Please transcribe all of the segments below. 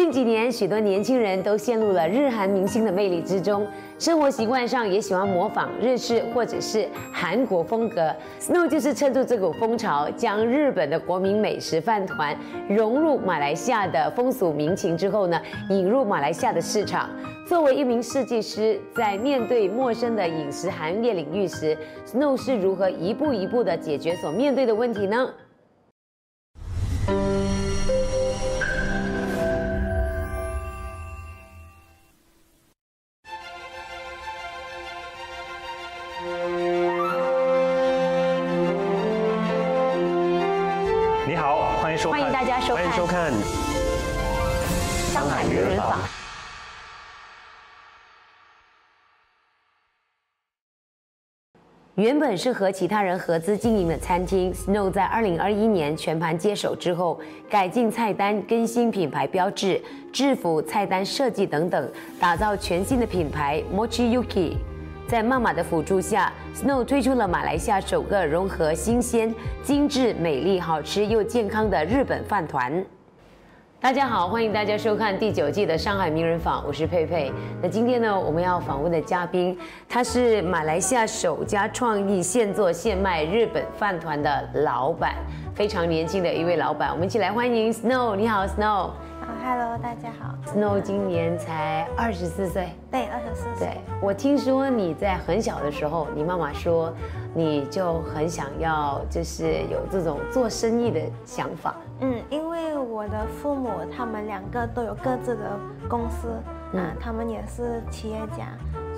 近几年，许多年轻人都陷入了日韩明星的魅力之中，生活习惯上也喜欢模仿日式或者是韩国风格。Snow 就是趁住这股风潮，将日本的国民美食饭团融入马来西亚的风俗民情之后呢，引入马来西亚的市场。作为一名设计师，在面对陌生的饮食行业领域时，Snow 是如何一步一步的解决所面对的问题呢？原本是和其他人合资经营的餐厅，Snow 在二零二一年全盘接手之后，改进菜单、更新品牌标志、制服、菜单设计等等，打造全新的品牌 Mochi Yuki。在妈妈的辅助下，Snow 推出了马来西亚首个融合新鲜、精致、美丽、好吃又健康的日本饭团。大家好，欢迎大家收看第九季的上海名人坊，我是佩佩。那今天呢，我们要访问的嘉宾，他是马来西亚首家创意现做现卖日本饭团的老板，非常年轻的一位老板。我们一起来欢迎 Snow。你好，Snow。好，Hello，大家好。Snow 今年才二十四岁。对，二十四岁。对，我听说你在很小的时候，你妈妈说你就很想要，就是有这种做生意的想法。嗯，因为我的父母他们两个都有各自的公司，嗯啊，他们也是企业家，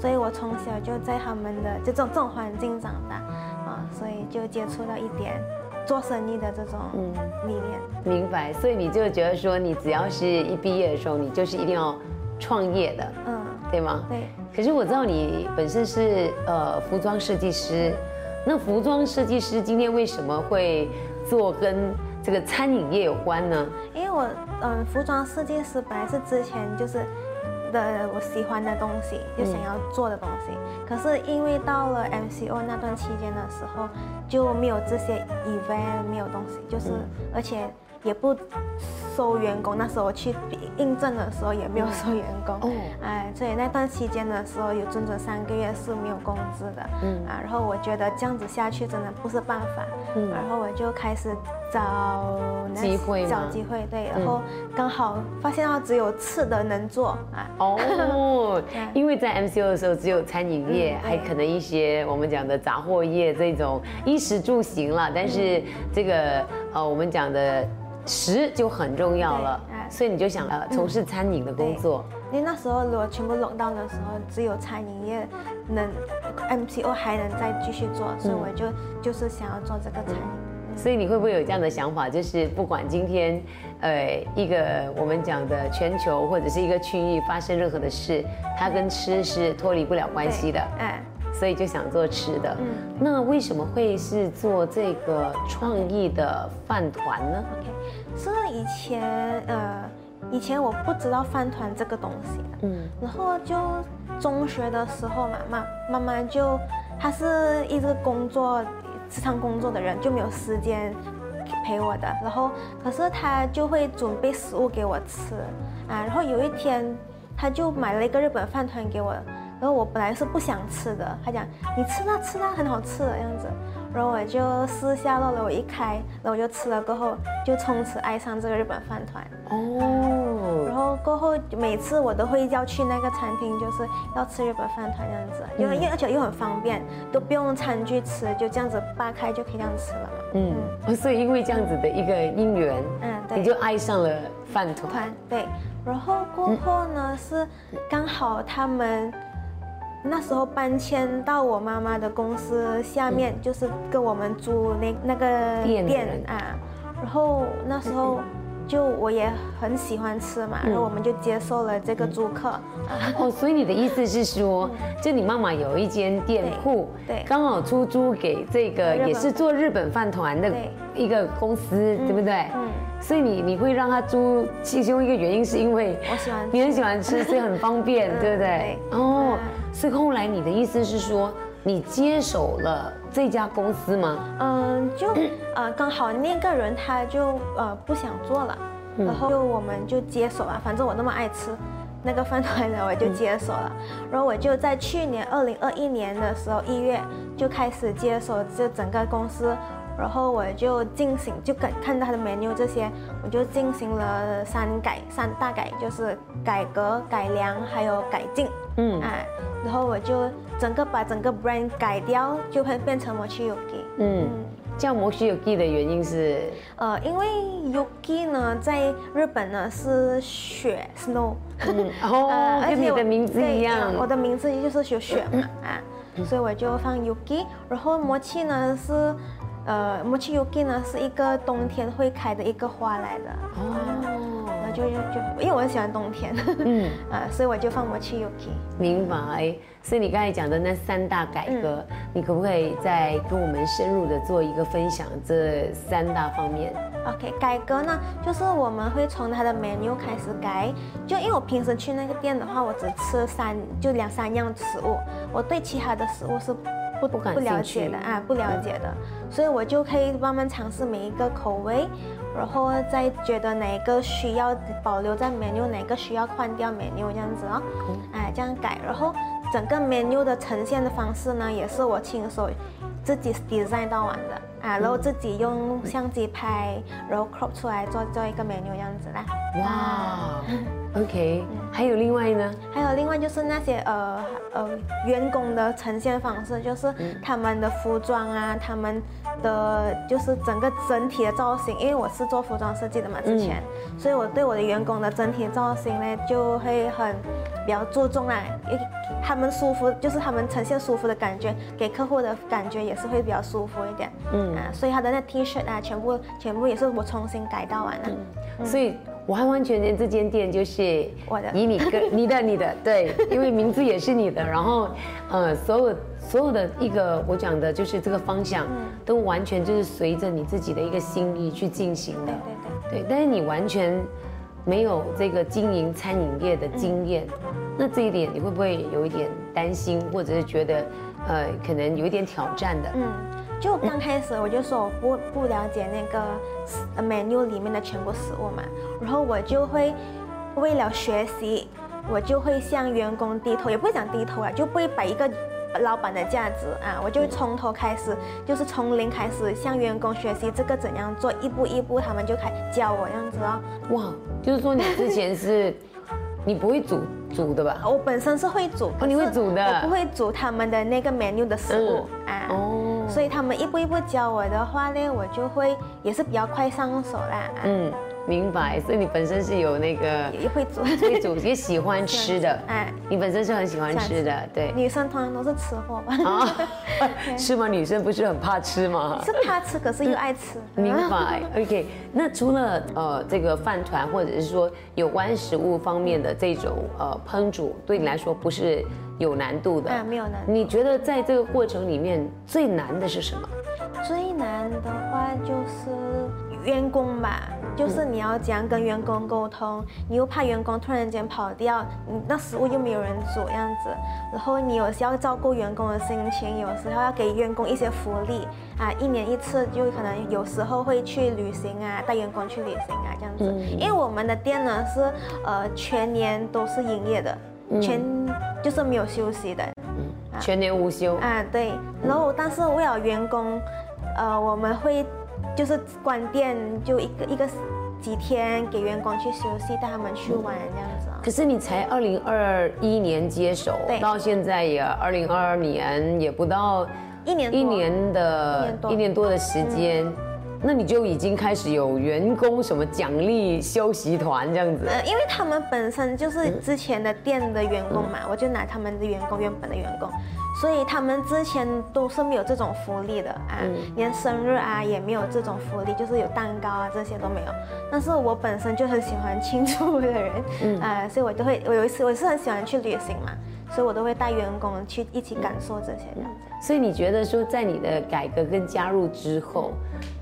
所以我从小就在他们的就这种这种环境长大，啊，所以就接触到一点做生意的这种嗯理念。明白，所以你就觉得说，你只要是一毕业的时候，你就是一定要创业的，嗯，对吗？对，可是我知道你本身是呃服装设计师，那服装设计师今天为什么会做跟这个餐饮业有关呢？因为我嗯，服装设计师本来是之前就是的我喜欢的东西，就想要做的东西。可是因为到了 MCO 那段期间的时候，就没有这些 event，没有东西，就是、而且也不收员工。那时候我去应征的时候也没有收员工，哦。哎，所以那段期间的时候有整整三个月是没有工资的，嗯。啊，然后我觉得这样子下去真的不是办法，嗯。然后我就开始找那机会找机会，对，嗯。然后刚好发现到只有吃的能做啊，哦，因为在 MCO 的时候只有餐饮业，嗯还可能一些我们讲的杂货业这种衣食住行了，但是这个呃我们讲的食就很重要了哎，所以你就想呃从事餐饮的工作。因为那时候如果全部 lock down 的时候，只有餐饮业能 MCO 还能再继续做，所以我就就是想要做这个餐饮。所以你会不会有这样的想法？就是不管今天，呃，一个我们讲的全球或者是一个区域发生任何的事，它跟吃是脱离不了关系的，哎，所以就想做吃的。嗯那为什么会是做这个创意的饭团呢？以前呃，以前我不知道饭团这个东西，嗯然后就中学的时候嘛，妈妈妈就她是一直工作，时常工作的人，就没有时间陪我的。然后可是她就会准备食物给我吃啊。然后有一天，她就买了一个日本饭团给我，然后我本来是不想吃的，她讲你吃啦吃啦，很好吃的样子。然后我就试下了，我一开，然后我就吃了过后，就从此爱上这个日本饭团。哦然哦，后过后每次我都会要去那个餐厅，就是要吃日本饭团这样子，因为因为而且又很方便，都不用餐具吃，就这样子扒开就可以这样吃了嘛。嗯，哦所以因为这样子的一个因缘，嗯，对。你就爱上了饭团。团对，然后过后呢、是刚好他们那时候搬迁到我妈妈的公司下面，就是跟我们租那那个店啊，然后那时候。就我也很喜欢吃嘛，然后我们就接受了这个租客，啊哦，所以你的意思是说，就你妈妈有一间店铺，对对。刚好出租给这个也是做日本饭团的一个公司，对不对？嗯，所以你你会让他租，其中一个原因是因为我喜欢你很喜欢吃，所以很方便，嗯对不对？对哦嗯，所以后来你的意思是说，你接手了这家公司吗？嗯，就呃刚好那个人他就呃不想做了，然后就我们就接手了，反正我那么爱吃那个饭团呢，我就接手了。然后我就在去年二零二一年的时候一月就开始接手这整个公司，然后我就进行就看看到它的 menu 这些，我就进行了三改三大改，就是改革、改良还有改进。嗯，哎，然后我就整个把整个 brand 改掉，就会变成 Mochi Yuki。嗯。叫摩西 Yuki 的原因是，呃，因为 Yuki 呢，在日本呢是雪 snow，哦，跟你的名字一样，我的名字就是有雪嘛啊，所以我就放 Yuki，然后魔气呢是，呃，魔气 Yuki 呢是一个冬天会开的一个花来的，哦，那就就就，因为我很喜欢冬天，嗯，呃，所以我就放魔气 Yuki。明白。所以你刚才讲的那三大改革，你可不可以再跟我们深入的做一个分享？这三大方面。OK，改革呢，就是我们会从它的 menu 开始改。就因为我平时去那个店的话，我只吃三就两三样食物，我对其他的食物是不不不了解的啊，不了解的。所以我就可以慢慢尝试每一个口味，然后再觉得哪个需要保留在 menu，哪个需要换掉 menu 这样子哦。哎，这样改，然后。整个 menu 的呈现的方式呢，也是我亲手自己 design 到完的啊，然后自己用相机拍，然后 crop 出来做做一个 menu 样子啦。哇，OK，还有另外呢？还有另外就是那些呃呃员工的呈现方式，就是他们的服装啊，他们的就是整个整体的造型，因为我是做服装设计的嘛，之前，所以我对我的员工的整体造型呢，就会很比较注重啊。他们舒服，就是他们呈现舒服的感觉，给客户的感觉也是会比较舒服一点。嗯啊，所以他的那 T 恤啊，全部全部也是我重新改到完了。嗯，所以完完全全这间店就是我的，以你个 你的你的对，因为名字也是你的，然后呃，所有所有的一个我讲的就是这个方向，都完全就是随着你自己的一个心意去进行的。对对对。对，但是你完全没有这个经营餐饮业的经验。那这一点你会不会有一点担心，或者是觉得，呃，可能有一点挑战的？嗯，就刚开始我就说我不不了解那个 menu 里面的全部食物嘛，然后我就会为了学习，我就会向员工低头，也不会讲低头啊，就不会摆一个老板的架子啊，我就从头开始，就是从零开始向员工学习这个怎样做，一步一步他们就开教我这样子哦。哇，就是说你之前是。你不会煮煮的吧？我本身是会煮，哦，你会煮的，我不会煮他们的那个 menu 的食物啊。哦，所以他们一步一步教我的话呢，我就会也是比较快上手啦。嗯。明白，所以你本身是有那个也会煮，会煮也喜欢吃的，哎，你本身是很喜欢吃的，对。女生通常都是吃货吧？啊，是吗？女生不是很怕吃吗？是怕吃，可是又爱吃。明白，OK。那除了呃这个饭团，或者是说有关食物方面的这种呃烹煮，对你来说不是有难度的？啊，没有难。你觉得在这个过程里面最难的是什么？最难的话就是员工吧。就是你要怎样跟员工沟通，你又怕员工突然间跑掉，你那食物又没有人煮样子，然后你有时要照顾员工的心情，有时候要给员工一些福利啊，一年一次就可能有时候会去旅行啊，带员工去旅行啊这样子。因为我们的店呢是呃全年都是营业的，全就是没有休息的，全年无休啊对。然后但是为了员工，呃我们会。就是关店就一个一个几天给员工去休息，带他们去玩这样子。可是你才二零二一年接手，到现在也二零二二年，也不到一年一年的一年多的时间。那你就已经开始有员工什么奖励休息团这样子？呃，因为他们本身就是之前的店的员工嘛，我就拿他们的员工原本的员工，所以他们之前都是没有这种福利的啊，连生日啊也没有这种福利，就是有蛋糕啊这些都没有。但是我本身就很喜欢庆祝的人，啊，所以我都会，我有一次我是很喜欢去旅行嘛。所以我都会带员工去一起感受这些这样子。所以你觉得说，在你的改革跟加入之后，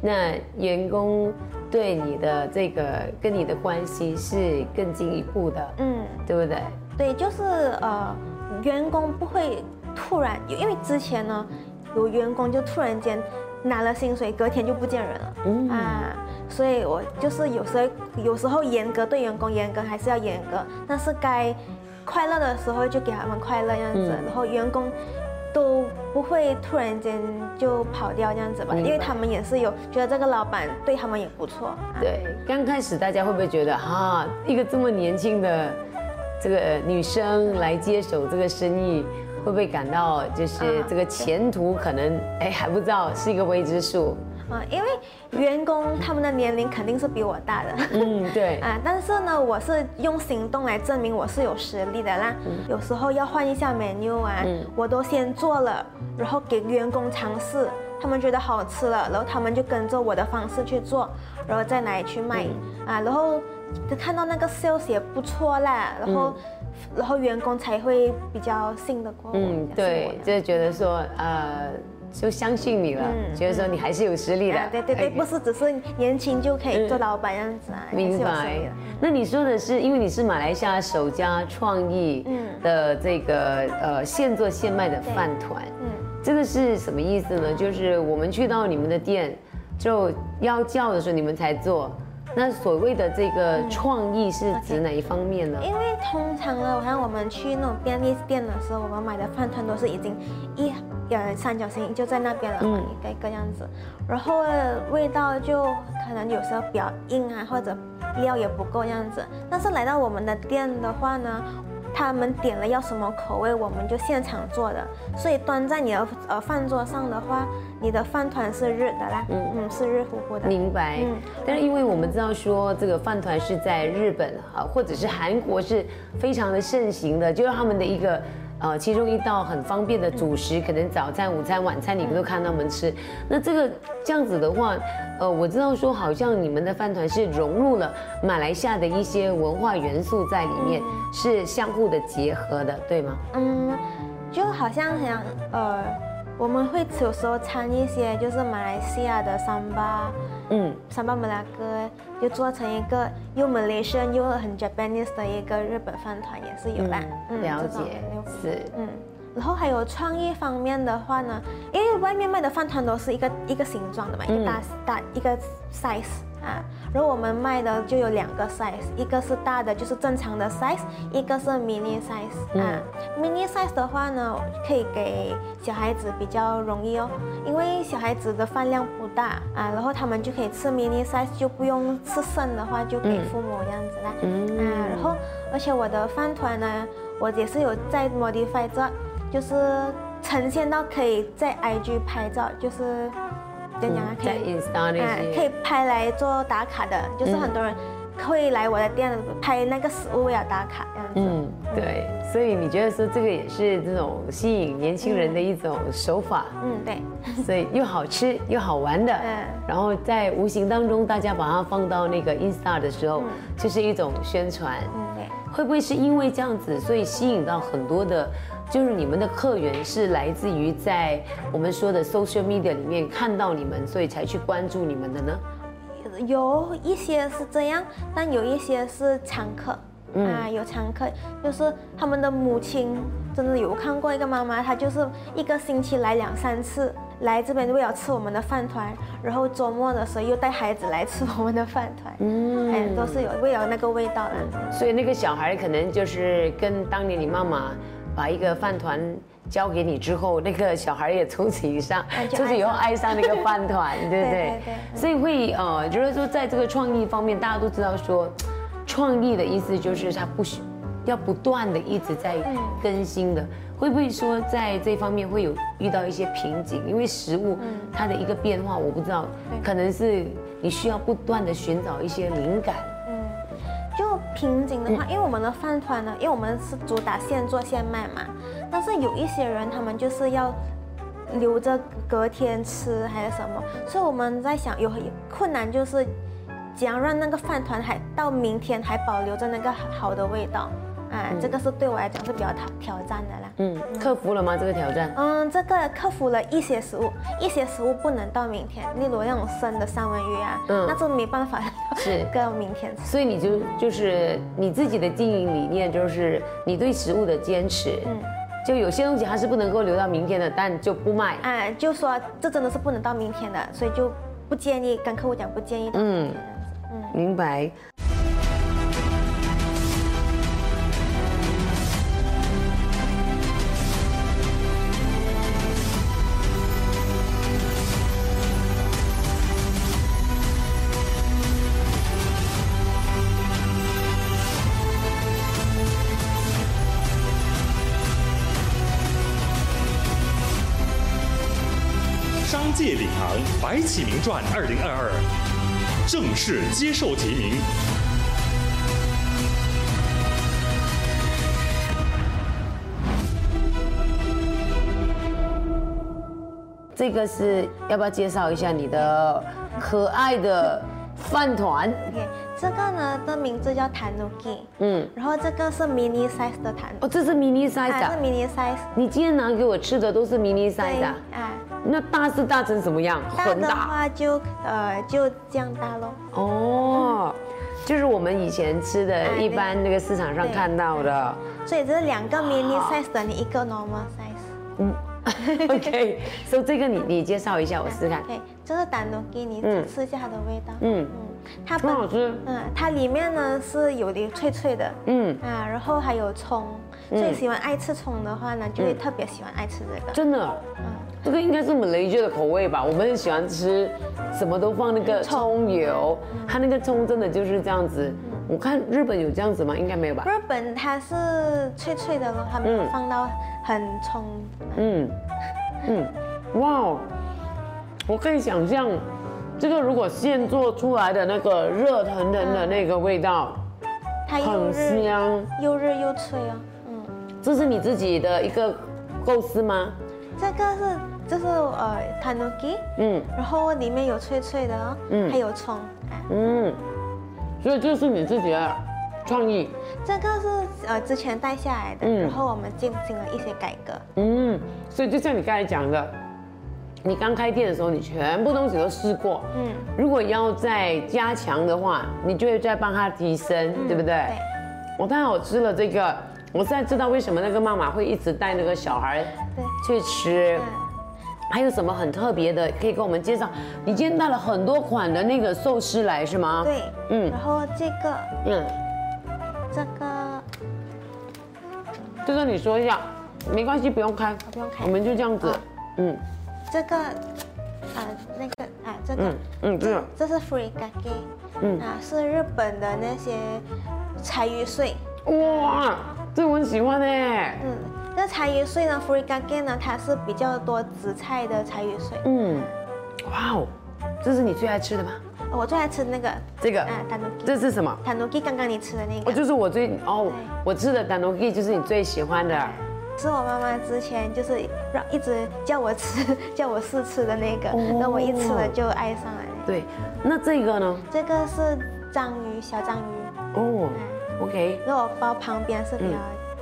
那员工对你的这个跟你的关系是更进一步的，嗯，对不对？对，就是呃，员工不会突然，因为之前呢，有员工就突然间拿了薪水，隔天就不见人了，嗯啊。所以我就是有时候有时候严格对员工严格还是要严格，但是该快乐的时候就给他们快乐这样子，然后员工都不会突然间就跑掉这样子吧，因为他们也是有觉得这个老板对他们也不错。对，刚开始大家会不会觉得哈，一个这么年轻的这个女生来接手这个生意？会不会感到就是这个前途可能哎还不知道是一个未知数啊？因为员工他们的年龄肯定是比我大的，嗯对 啊，但是呢我是用行动来证明我是有实力的啦。有时候要换一下 menu 啊，我都先做了，然后给员工尝试，他们觉得好吃了，然后他们就跟着我的方式去做，然后再拿去卖啊，然后看到那个 sales 也不错啦，然后。然后员工才会比较信得过我。嗯，对，就是觉得说，呃，就相信你了，觉得说你还是有实力的。对对对，不是只是年轻就可以做老板样子啊。明白。那你说的是，因为你是马来西亚首家创意的这个呃现做现卖的饭团。嗯。这个是什么意思呢？就是我们去到你们的店，就要叫的时候你们才做。那所谓的这个创意是指哪一方面呢？因为通常呢，好像我们去那种便利店的时候，我们买的饭团都是已经一呃三角形就在那边了，一个一个样子，然后味道就可能有时候比较硬啊，或者料也不够样子。但是来到我们的店的话呢？他们点了要什么口味，我们就现场做的，所以端在你的呃饭桌上的话，你的饭团是热的啦，嗯嗯，是热乎乎的。明白。嗯。但是因为我们知道说这个饭团是在日本啊，或者是韩国是非常的盛行的，就是他们的一个。呃，其中一道很方便的主食，可能早餐、午餐、晚餐你们都看他们吃。那这个这样子的话，呃，我知道说好像你们的饭团是融入了马来西亚的一些文化元素在里面，是相互的结合的，对吗？嗯，就好像像呃，我们会有时候掺一些就是马来西亚的三巴。嗯，三巴马拉哥就做成一个又 Malaysian 又很 Japanese 的一个日本饭团也是有啦。嗯，了解，是，嗯。然后还有创意方面的话呢，因为外面卖的饭团都是一个一个形状的嘛，一个大大一个 size。啊，然后我们卖的就有两个 size，一个是大的，就是正常的 size，一个是 mini size。啊，mini size 的话呢，可以给小孩子比较容易哦，因为小孩子的饭量不大啊，然后他们就可以吃 mini size，就不用吃剩的话就给父母这样子啦。嗯。啊，然后而且我的饭团呢，我也是有在 modify 这，就是呈现到可以在 IG 拍照，就是。讲啊，可以，可以拍来做打卡的，就是很多人会来我的店拍那个食物为了打卡这样子。嗯，对，所以你觉得说这个也是这种吸引年轻人的一种手法。嗯，对。所以又好吃又好玩的，嗯，然后在无形当中，大家把它放到那个 Insta 的时候，就是一种宣传。嗯，对。会不会是因为这样子，所以吸引到很多的？就是你们的客源是来自于在我们说的 social media 里面看到你们，所以才去关注你们的呢？有一些是这样，但有一些是常客啊，有常客，就是他们的母亲真的有看过一个妈妈，她就是一个星期来两三次，来这边为了吃我们的饭团，然后周末的时候又带孩子来吃我们的饭团，嗯，哎，都是有为了那个味道的。所以那个小孩可能就是跟当年你妈妈。把一个饭团交给你之后，那个小孩也从此以上，从此以后爱上那个饭团，对不对？所以会呃，就是说在这个创意方面，大家都知道说，创意的意思就是它不需要不断的一直在更新的。会不会说在这方面会有遇到一些瓶颈？因为食物它的一个变化，我不知道，可能是你需要不断的寻找一些灵感。就瓶颈的话，因为我们的饭团呢，因为我们是主打现做现卖嘛，但是有一些人他们就是要留着隔天吃还是什么，所以我们在想有困难就是怎样让那个饭团还到明天还保留着那个好的味道。啊，这个是对我来讲是比较挑挑战的啦。嗯，克服了吗？这个挑战？嗯，这个克服了一些食物，一些食物不能到明天，例如那种生的三文鱼啊，嗯，那这没办法，是到明天吃。所以你就就是你自己的经营理念，就是你对食物的坚持。嗯，就有些东西它是不能够留到明天的，但就不卖。哎，就说这真的是不能到明天的，所以就不建议，跟客户讲不建议。嗯，明白。白起名传二零二二正式接受提名。这个是要不要介绍一下你的可爱的饭团？OK，这个呢的名字叫 Tanuki，嗯，然后这个是 mini size 的 Tanuki。哦，这是 mini size 的。是 mini size。你今天拿给我吃的都是 mini size 的。啊。那大是大成什么样？大的话就呃就这样大喽。哦，就是我们以前吃的一般那个市场上看到的。所以这是两个 mini size 等于一个 normal size。嗯，OK，所以这个你你介绍一下，我试试看。对，这是丹诺给你吃一下它的味道。嗯嗯，它很好吃。嗯，它里面呢是有点脆脆的。嗯啊，然后还有葱，所以喜欢爱吃葱的话呢，就会特别喜欢爱吃这个。真的。嗯。这个应该是我们雷剧的口味吧？我们很喜欢吃，什么都放那个葱油，它那个葱真的就是这样子。我看日本有这样子吗？应该没有吧？日本它是脆脆的咯，它没有放到很葱。嗯嗯，哇哦！我可以想象，这个如果现做出来的那个热腾腾的那个味道，它很香，又热又脆哦。嗯，这是你自己的一个构思吗？这个是，就是呃，tanuki，嗯，然后里面有脆脆的哦，嗯，还有葱，嗯，所以这是你自己的创意。这个是呃之前带下来的，然后我们进行了一些改革。嗯，所以就像你刚才讲的，你刚开店的时候，你全部东西都试过，嗯，如果要再加强的话，你就会再帮它提升，对不对？对。我太好吃了这个。我现在知道为什么那个妈妈会一直带那个小孩去吃，还有什么很特别的可以跟我们介绍？你今天带了很多款的那个寿司来是吗？对，嗯，然后这个，嗯，这个，这个你说一下，没关系，不用开，不用开，我们就这样子，嗯，这个，啊，那个，啊，这个，嗯，这这是 free gage，嗯，啊，是日本的那些柴鱼碎，哇。这我很喜欢呢。嗯，那柴鱼碎呢 f r e e g a g a 呢，它是比较多紫菜的柴鱼碎。嗯，哇哦，这是你最爱吃的吗？我最爱吃那个。这个。啊，tanuki。这是什么？tanuki，刚刚你吃的那个。哦，就是我最哦，我吃的 tanuki 就是你最喜欢的。是我妈妈之前就是让一直叫我吃，叫我试吃的那个，那我一吃了就爱上了。对，那这个呢？这个是章鱼，小章鱼。哦。OK，如果包旁边是比较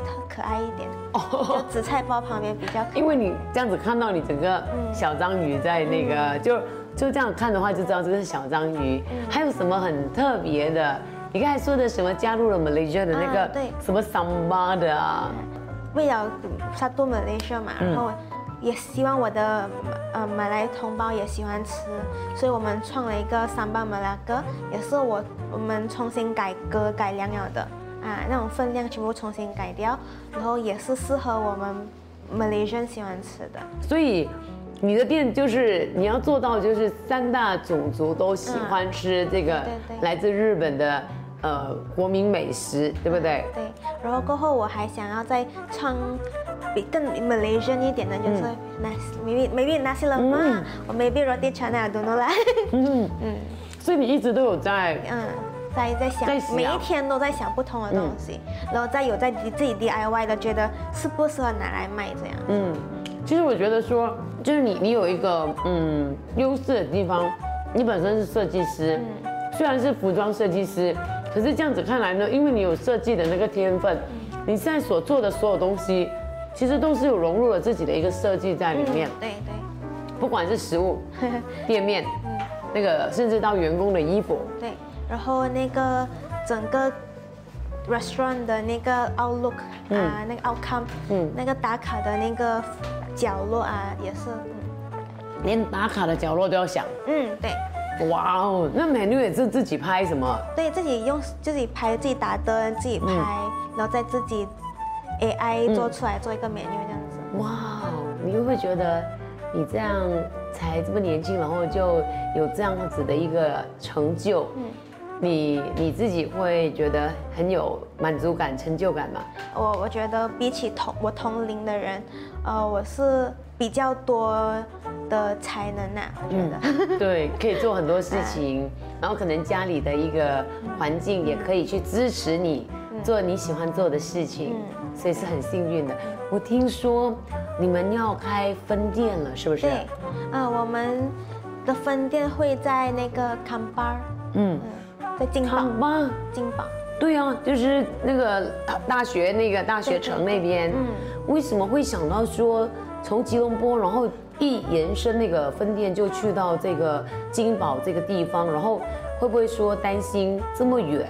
特可爱一点，哦，紫菜包旁边比较。因为你这样子看到你整个小章鱼在那个，就就这样看的话，就知道这是小章鱼。还有什么很特别的？你刚才说的什么加入了 Malaysia 的那个，对，什么 sambal 的啊？为了杀多 Malaysia 嘛，然后也希望我的呃马来同胞也喜欢吃，所以我们创了一个 sambal Melaka，也是我。我们重新改革改良了的啊，那种分量全部重新改掉，然后也是适合我们 Malaysian 喜欢吃的。所以你的店就是你要做到，就是三大种族都喜欢吃这个来自日本的呃国民美食，对不对？对。然后过后我还想要再创比更 Malaysian 一点的，就是 maybe maybe nasi lemak，我 maybe roti canai，I don't know 啦。嗯 嗯。所以你一直都有在，嗯，在在想，每一天都在想不同的东西，然后再有在自己 DIY 的，觉得适不适合拿来卖这样。嗯，其实我觉得说，就是你你有一个嗯优势的地方，你本身是设计师，虽然是服装设计师，可是这样子看来呢，因为你有设计的那个天分，你现在所做的所有东西，其实都是有融入了自己的一个设计在里面。对对，不管是食物、店面。那个甚至到员工的衣服，对，然后那个整个 restaurant 的那个 outlook 啊，那个 outcome，嗯，那个打卡的那个角落啊，也是，连打卡的角落都要想，嗯，对，哇哦，那 menu 也是自己拍什么？对自己用自己拍自己打灯自己拍，然后再自己 AI 做出来做一个 menu 这样子。哇哦，你会不会觉得你这样才这么年轻，然后就有这样子的一个成就？嗯，你你自己会觉得很有满足感、成就感吗？我我觉得比起同我同龄的人，呃，我是比较多的才能呐、我觉得。对，可以做很多事情，然后可能家里的一个环境也可以去支持你做你喜欢做的事情，所以是很幸运的。我听说你们要开分店了，是不是？对，呃，我们的分店会在那个康巴，嗯，在金宝，康巴，金宝。对啊，就是那个大大学那个大学城那边，嗯，为什么会想到说从吉隆坡，然后一延伸那个分店就去到这个金宝这个地方，然后会不会说担心这么远？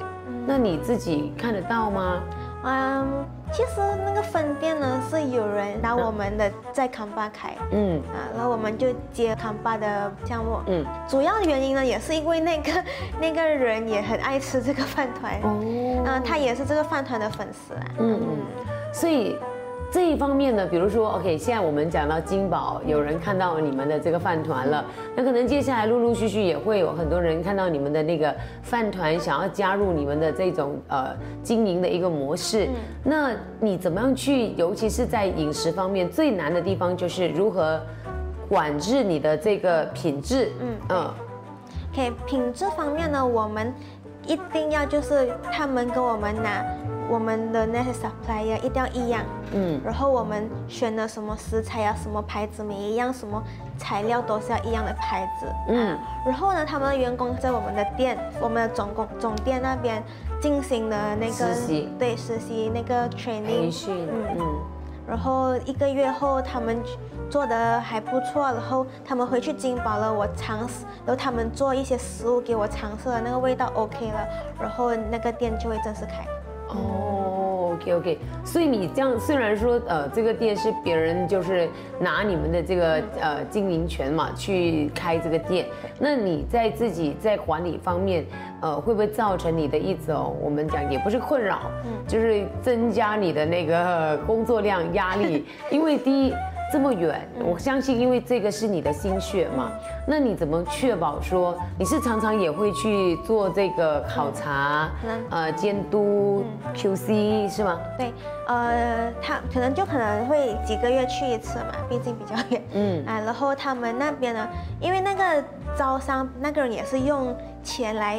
那你自己看得到吗？嗯，其实那个分店呢是有人拿我们的在康巴开，嗯。啊，然后我们就接康巴的项目，嗯，主要的原因呢也是因为那个 那个人也很爱吃这个饭团，哦。嗯，他也是这个饭团的粉丝啊，嗯嗯，所以这一方面呢，比如说，OK，现在我们讲到金宝，有人看到你们的这个饭团了，那可能接下来陆陆续续也会有很多人看到你们的那个饭团，想要加入你们的这种呃经营的一个模式。那你怎么样去，尤其是在饮食方面，最难的地方就是如何管制你的这个品质。嗯嗯 OK，品质方面呢，我们一定要就是他们跟我们拿我们的那些 supplier 一定要一样，嗯。然后我们选的什么食材啊，什么牌子每一样，什么材料都是要一样的牌子，嗯。嗯，然后呢，他们的员工在我们的店，我们的总工总店那边进行的那个实习。对实习那个 training 培训，嗯。然后一个月后，他们做的还不错，然后他们回去金宝了，我尝试，然后他们做一些食物给我尝试了，那个味道 OK 了，然后那个店就会正式开。哦，OK OK，所以你这样虽然说呃这个店是别人就是拿你们的这个呃经营权嘛去开这个店，那你在自己在管理方面呃会不会造成你的一种我们讲也不是困扰，就是增加你的那个工作量压力，因为第一。这么远，我相信，因为这个是你的心血嘛，那你怎么确保说你是常常也会去做这个考察，嗯呃，监督 QC 是吗？对，呃，他可能就可能会几个月去一次嘛，毕竟比较远。嗯嗯啊，然后他们那边呢，因为那个招商那个人也是用钱来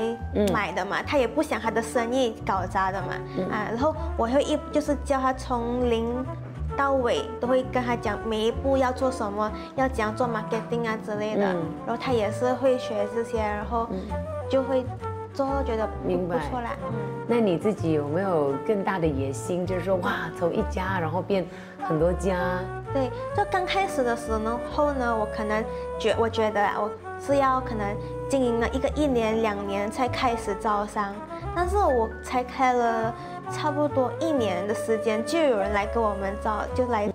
买的嘛，他也不想他的生意搞砸的嘛。啊，然后我会一就是叫他从零。到尾都会跟他讲每一步要做什么，要怎样做 marketing 啊之类的，嗯。然后他也是会学这些，然后就会做，觉得明白。不错。那你自己有没有更大的野心，就是说哇，从一家然后变很多家？对，就刚开始的时候呢，我可能觉我觉得啊，我是要可能经营了一个一年两年才开始招商，但是我才开了差不多一年的时间，就有人来跟我们找，就来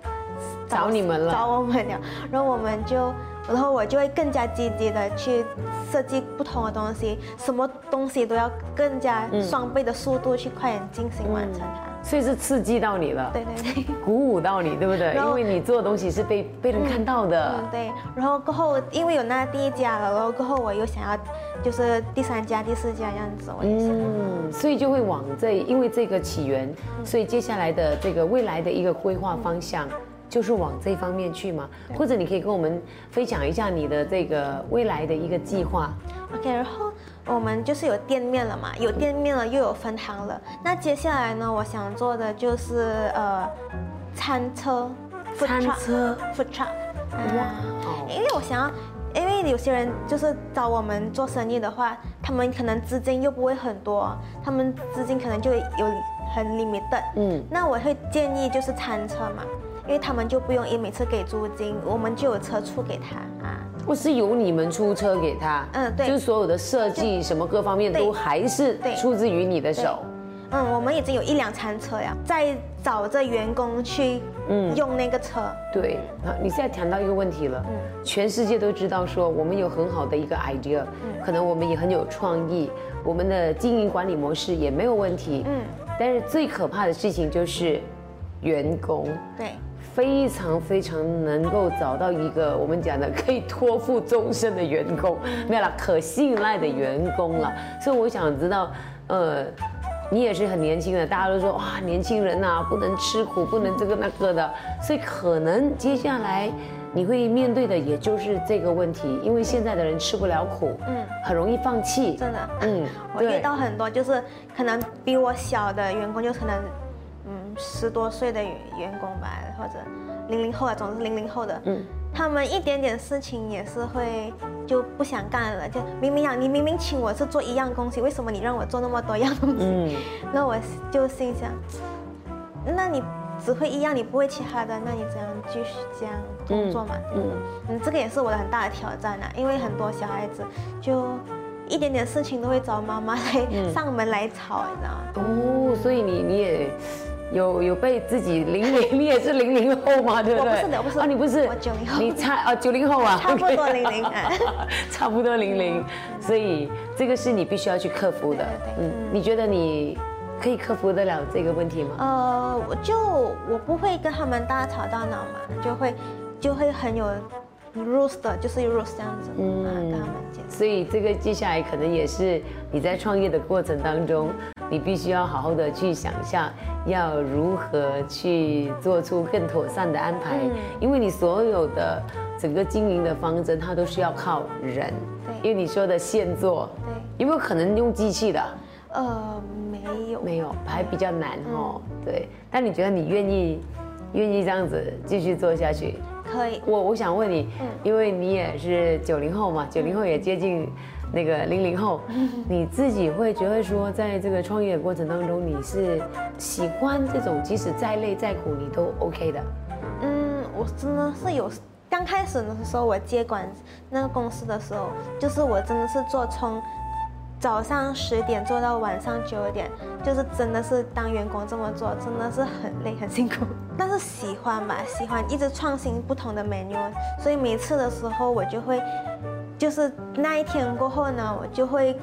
找你们了找我们了，然后我们就。然后我就会更加积极的去设计不同的东西，什么东西都要更加双倍的速度去快点进行完成它。所以是刺激到你了，对对对。鼓舞到你，对不对？因为你做的东西是被被人看到的。嗯，对。然后过后，因为有那第一家了，然后过后我又想要，就是第三家、第四家这样子，我也想。嗯，所以就会往这，因为这个起源，所以接下来的这个未来的一个规划方向，就是往这方面去嘛。或者你可以跟我们分享一下你的这个未来的一个计划。OK，然后我们就是有店面了嘛，有店面了，又有分行了。那接下来呢，我想做的就是呃，餐车，food 餐车 food truck。哇啊哦因为我想要，因为有些人就是找我们做生意的话，他们可能资金又不会很多，他们资金可能就有很 limited。嗯那我会建议就是餐车嘛，因为他们就不用一每次给租金，我们就有车出给他啊。或是由你们出车给他，嗯对。就是所有的设计什么各方面都还是出自于你的手。嗯，我们已经有一辆餐车呀，在找着员工去嗯。用那个车。对，啊，你现在谈到一个问题了，嗯。全世界都知道说我们有很好的一个 idea，嗯。可能我们也很有创意，我们的经营管理模式也没有问题，嗯，但是最可怕的事情就是员工，对，非常非常能够找到一个我们讲的可以托付终身的员工，没有了。可信赖的员工了，所以我想知道，呃。你也是很年轻的，大家都说哇，年轻人呐，不能吃苦，不能这个那个的，所以可能接下来你会面对的也就是这个问题，因为现在的人吃不了苦，嗯，很容易放弃，真的，嗯，我遇到很多就是可能比我小的员工，就可能嗯十多岁的员工吧，或者零零后啊，总是零零后的，嗯。他们一点点事情也是会就不想干了，就明明啊，你明明请我是做一样东西，为什么你让我做那么多样东西？嗯，那我就心想，那你只会一样，你不会其他的，那你怎样继续这样工作嘛？嗯嗯，这个也是我的很大的挑战啊，因为很多小孩子就一点点事情都会找妈妈来上门来吵，你知道吗？哦，所以你你也。有有被自己零零，你也是零零后吗？对不对？我不是的，不是啊，你不是，我九零后。你差啊，九零后啊，差不多零零，差不多零零，所以这个是你必须要去克服的。嗯，你觉得你可以克服得了这个问题吗？呃，我就我不会跟他们大吵大闹嘛，就会就会很有 rules 的，就是 rules 这样子，嗯，跟他们讲。所以这个接下来可能也是你在创业的过程当中。你必须要好好的去想象，要如何去做出更妥善的安排，因为你所有的整个经营的方针，它都是要靠人。对，因为你说的现做，对，有没有可能用机器的？呃，没有，没有，还比较难哦。对，但你觉得你愿意，愿意这样子继续做下去？可以。我我想问你，因为你也是九零后嘛，九零后也接近。那个零零后，你自己会觉得说，在这个创业的过程当中，你是喜欢这种即使再累再苦你都 OK 的？嗯，我真的是有，刚开始的时候我接管那个公司的时候，就是我真的是做从早上十点做到晚上九点，就是真的是当员工这么做，真的是很累很辛苦。但是喜欢吧，喜欢一直创新不同的 menu，所以每次的时候我就会。就是那一天过后呢，我就会，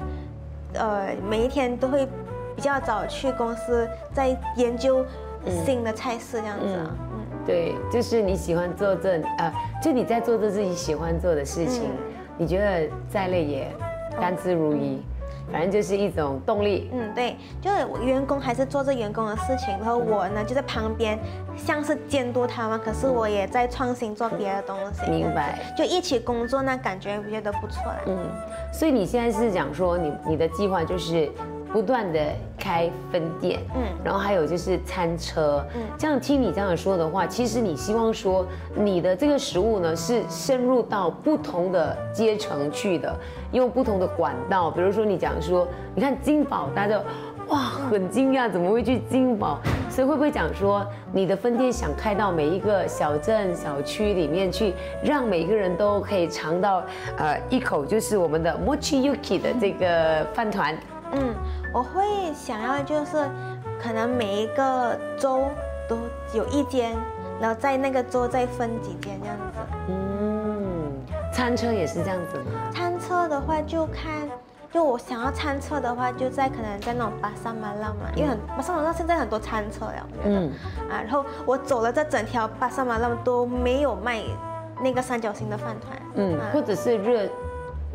呃，每一天都会比较早去公司，在研究新的菜式这样子啊。嗯，对，就是你喜欢做这呃，就你在做着自己喜欢做的事情，你觉得再累也甘之如饴。反正就是一种动力。嗯，对，就是员工还是做着员工的事情，然后我呢就在旁边，像是监督他们，可是我也在创新做别的东西。明白。就一起工作，那感觉觉得不错啦。嗯，所以你现在是讲说，你你的计划就是。不断的开分店，嗯，然后还有就是餐车，嗯，这样听你这样说的话，其实你希望说你的这个食物呢是深入到不同的阶层去的，用不同的管道，比如说你讲说，你看金宝，大家哇很惊讶，怎么会去金宝？所以会不会讲说你的分店想开到每一个小镇小区里面去，让每个人都可以尝到呃一口就是我们的 Mochi Yuki 的这个饭团，嗯。我会想要就是，可能每一个州都有一间，然后在那个州再分几间这样子。嗯，餐车也是这样子吗？餐车的话就看，就我想要餐车的话，就在可能在那种巴沙马浪嘛，因为很巴沙马浪现在很多餐车了，我觉得。嗯。啊，然后我走了这整条巴沙马浪都没有卖那个三角形的饭团。嗯，或者是热。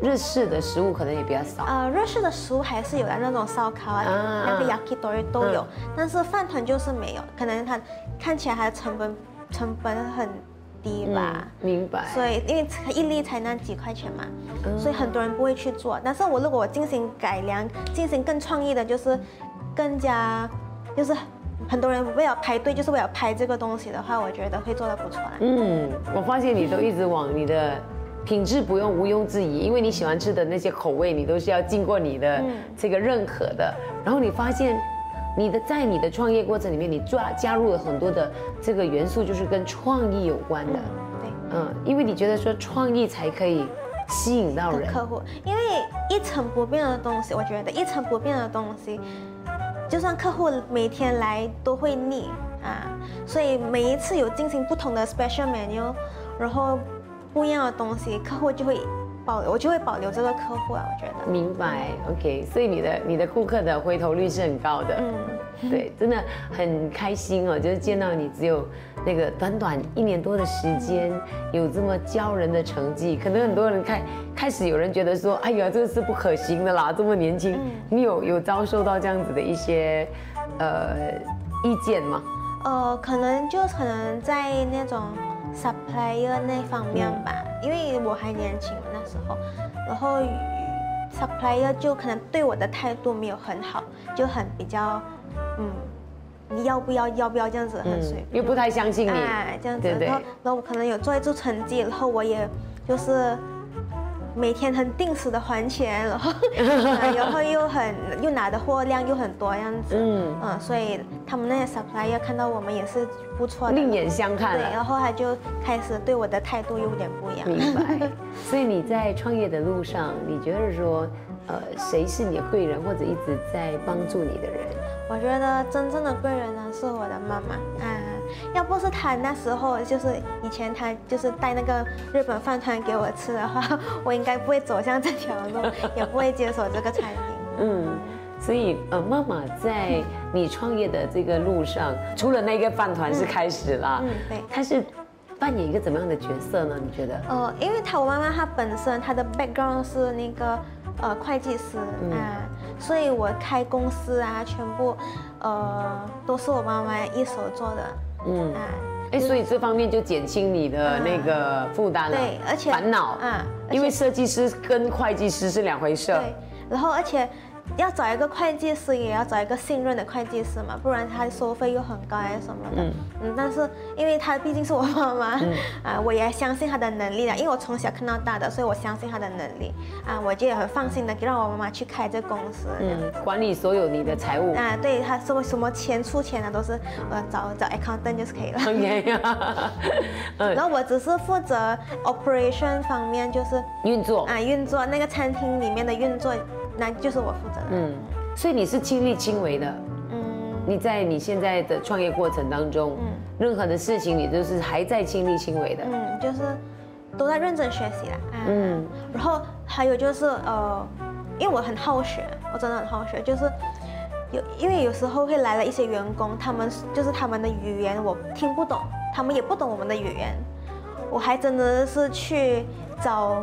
日式的食物可能也比较少。呃，日式的食物还是有的，那种烧烤啊，那个 yakitori 都有，但是饭团就是没有，可能它看起来它的成本成本很低吧。明白。所以因为一粒才那几块钱嘛，所以很多人不会去做。但是我如果我进行改良，进行更创意的，就是更加就是很多人为了排队，就是为了拍这个东西的话，我觉得会做的不错。嗯，我发现你都一直往你的。品质不用毋庸置疑，因为你喜欢吃的那些口味，你都是要经过你的这个认可的。然后你发现，你的在你的创业过程里面，你抓加入了很多的这个元素，就是跟创意有关的。对，嗯，因为你觉得说创意才可以吸引到人客户，因为一成不变的东西，我觉得一成不变的东西，就算客户每天来都会腻啊，所以每一次有进行不同的 special menu，然后不一样的东西，客户就会保留，我就会保留这个客户啊，我觉得。明白，OK，所以你的你的顾客的回头率是很高的，嗯，对，真的很开心哦，就是见到你只有那个短短一年多的时间，有这么骄人的成绩，可能很多人开开始有人觉得说，哎呀，这个是不可行的啦，这么年轻，你有有遭受到这样子的一些呃意见吗？呃，可能就可能在那种 supplier 那方面吧，因为我还年轻嘛那时候，然后 supplier 就可能对我的态度没有很好，就很比较，嗯，你要不要要不要这样子很随便又不太相信你，哎，这样子，然后然后我可能有做一做成绩，然后我也就是每天很定时的还钱，然后啊然后又很又拿的货量又很多样子，嗯。嗯所以他们那些 supplier 看到我们也是不错的，另眼相看对，然后他就开始对我的态度有点不一样。明白。所以你在创业的路上，你觉得说，呃，谁是你的贵人，或者一直在帮助你的人？我觉得真正的贵人呢是我的妈妈。啊，要不是他那时候就是以前他就是带那个日本饭团给我吃的话，我应该不会走向这条路，也不会接手这个餐厅。嗯，所以呃，妈妈在你创业的这个路上，除了那个饭团是开始啦，嗯对她是扮演一个怎么样的角色呢？你觉得？呃，因为她我妈妈她本身她的 background 是那个呃会计师啊，所以我开公司啊，全部呃都是我妈妈一手做的。嗯。啊，哎，所以这方面就减轻你的那个负担了，对而且烦恼。嗯因为设计师跟会计师是两回事。对，然后而且要找一个会计师，也要找一个信任的会计师嘛，不然他收费又很高呀什么的。嗯但是因为他毕竟是我妈妈，啊，我也相信他的能力的，因为我从小看到大的，所以我相信他的能力，啊，我就也很放心的让我妈妈去开这公司。嗯。嗯，管理所有你的财务。啊，对他什么什么钱出钱的都是呃找找 accountant 就是可以了。OK，嗯，然后我只是负责 operation 方面，就是运作。啊运作那个餐厅里面的运作，那就是我负责的。嗯，所以你是亲力亲为的。嗯你在你现在的创业过程当中，嗯任何的事情你都是还在亲力亲为的。嗯，就是都在认真学习啦。啊、嗯然后还有就是呃，因为我很好学，我真的很好学，就是有因为有时候会来了一些员工，他们就是他们的语言我听不懂，他们也不懂我们的语言，我还真的是去找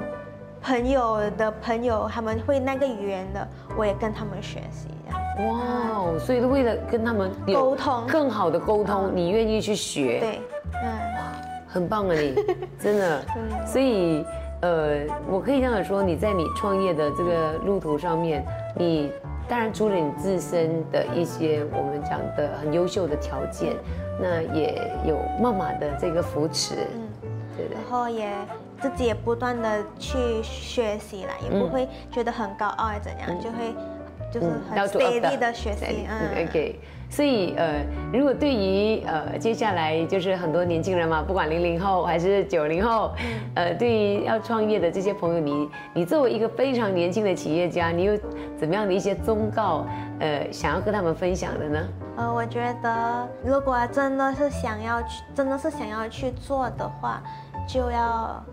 朋友的朋友，他们会那个语言的，我也跟他们学习这样。哇哦，所以为了跟他们有沟通更好的沟通，你愿意去学，对，嗯。很棒啊你，真的。所以呃，我可以这样说，你在你创业的这个路途上面，你当然除了你自身的一些我们讲的很优秀的条件，那也有妈妈的这个扶持，对不对然？后也自己也不断的去学习啦，也不会觉得很高傲还是怎样，就会就是很要 to up steady 的学习，嗯，OK。所以呃，如果对于呃接下来就是很多年轻人嘛，不管零零后还是九零后，呃，对于要创业的这些朋友，你你作为一个非常年轻的企业家，你有怎么样的一些忠告，呃，想要跟他们分享的呢？呃，我觉得如果真的是想要去，真的是想要去做的话，就要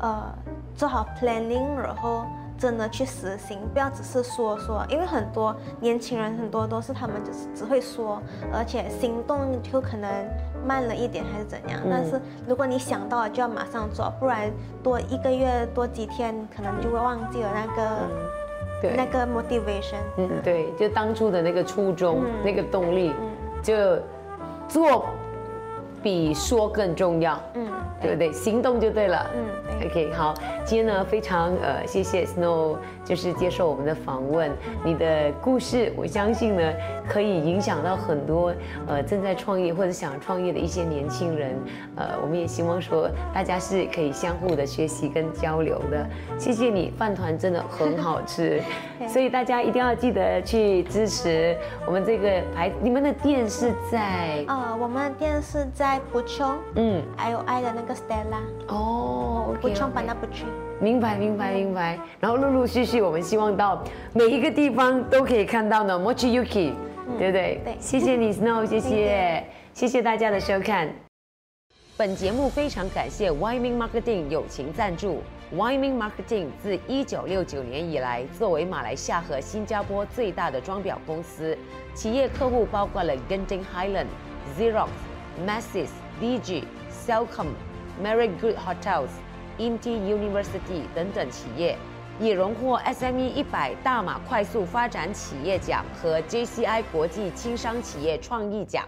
呃做好 planning，然后真的去实行，不要只是说说，因为很多年轻人很多都是他们只是只会说，而且行动就可能慢了一点还是怎样。但是如果你想到了就要马上做，不然多一个月多几天，可能就会忘记了那个、对，那个 motivation。嗯，对，就当初的那个初衷、那个动力，就做比说更重要，嗯，对不对？行动就对了。嗯，对。OK，好，今天呢非常呃谢谢 Snow，就是接受我们的访问，你的故事我相信呢可以影响到很多呃正在创业或者想创业的一些年轻人，呃我们也希望说大家是可以相互的学习跟交流的。谢谢你，饭团真的很好吃，所以大家一定要记得去支持我们这个牌，你们的店是在呃，我们的店是在补充，嗯。还有爱的那个 Stella，哦明白，明白，明白。然后陆陆续续，我们希望到每一个地方都可以看到呢。Mochi Yuki，对不对？对谢谢你，Snow，谢谢谢，谢大家的收看。本节目非常感谢 w y m i n g Marketing 友情赞助。w y m i n g Marketing 自1969年以来，作为马来西亚和新加坡最大的装裱公司，企业客户包括了 Genting Highland、Xerox、Masses、DG、Cellcom、Marriott Good Hotels、IMT University 等等企业，也荣获 SME 一百大马快速发展企业奖和 JCI 国际轻商企业创意奖。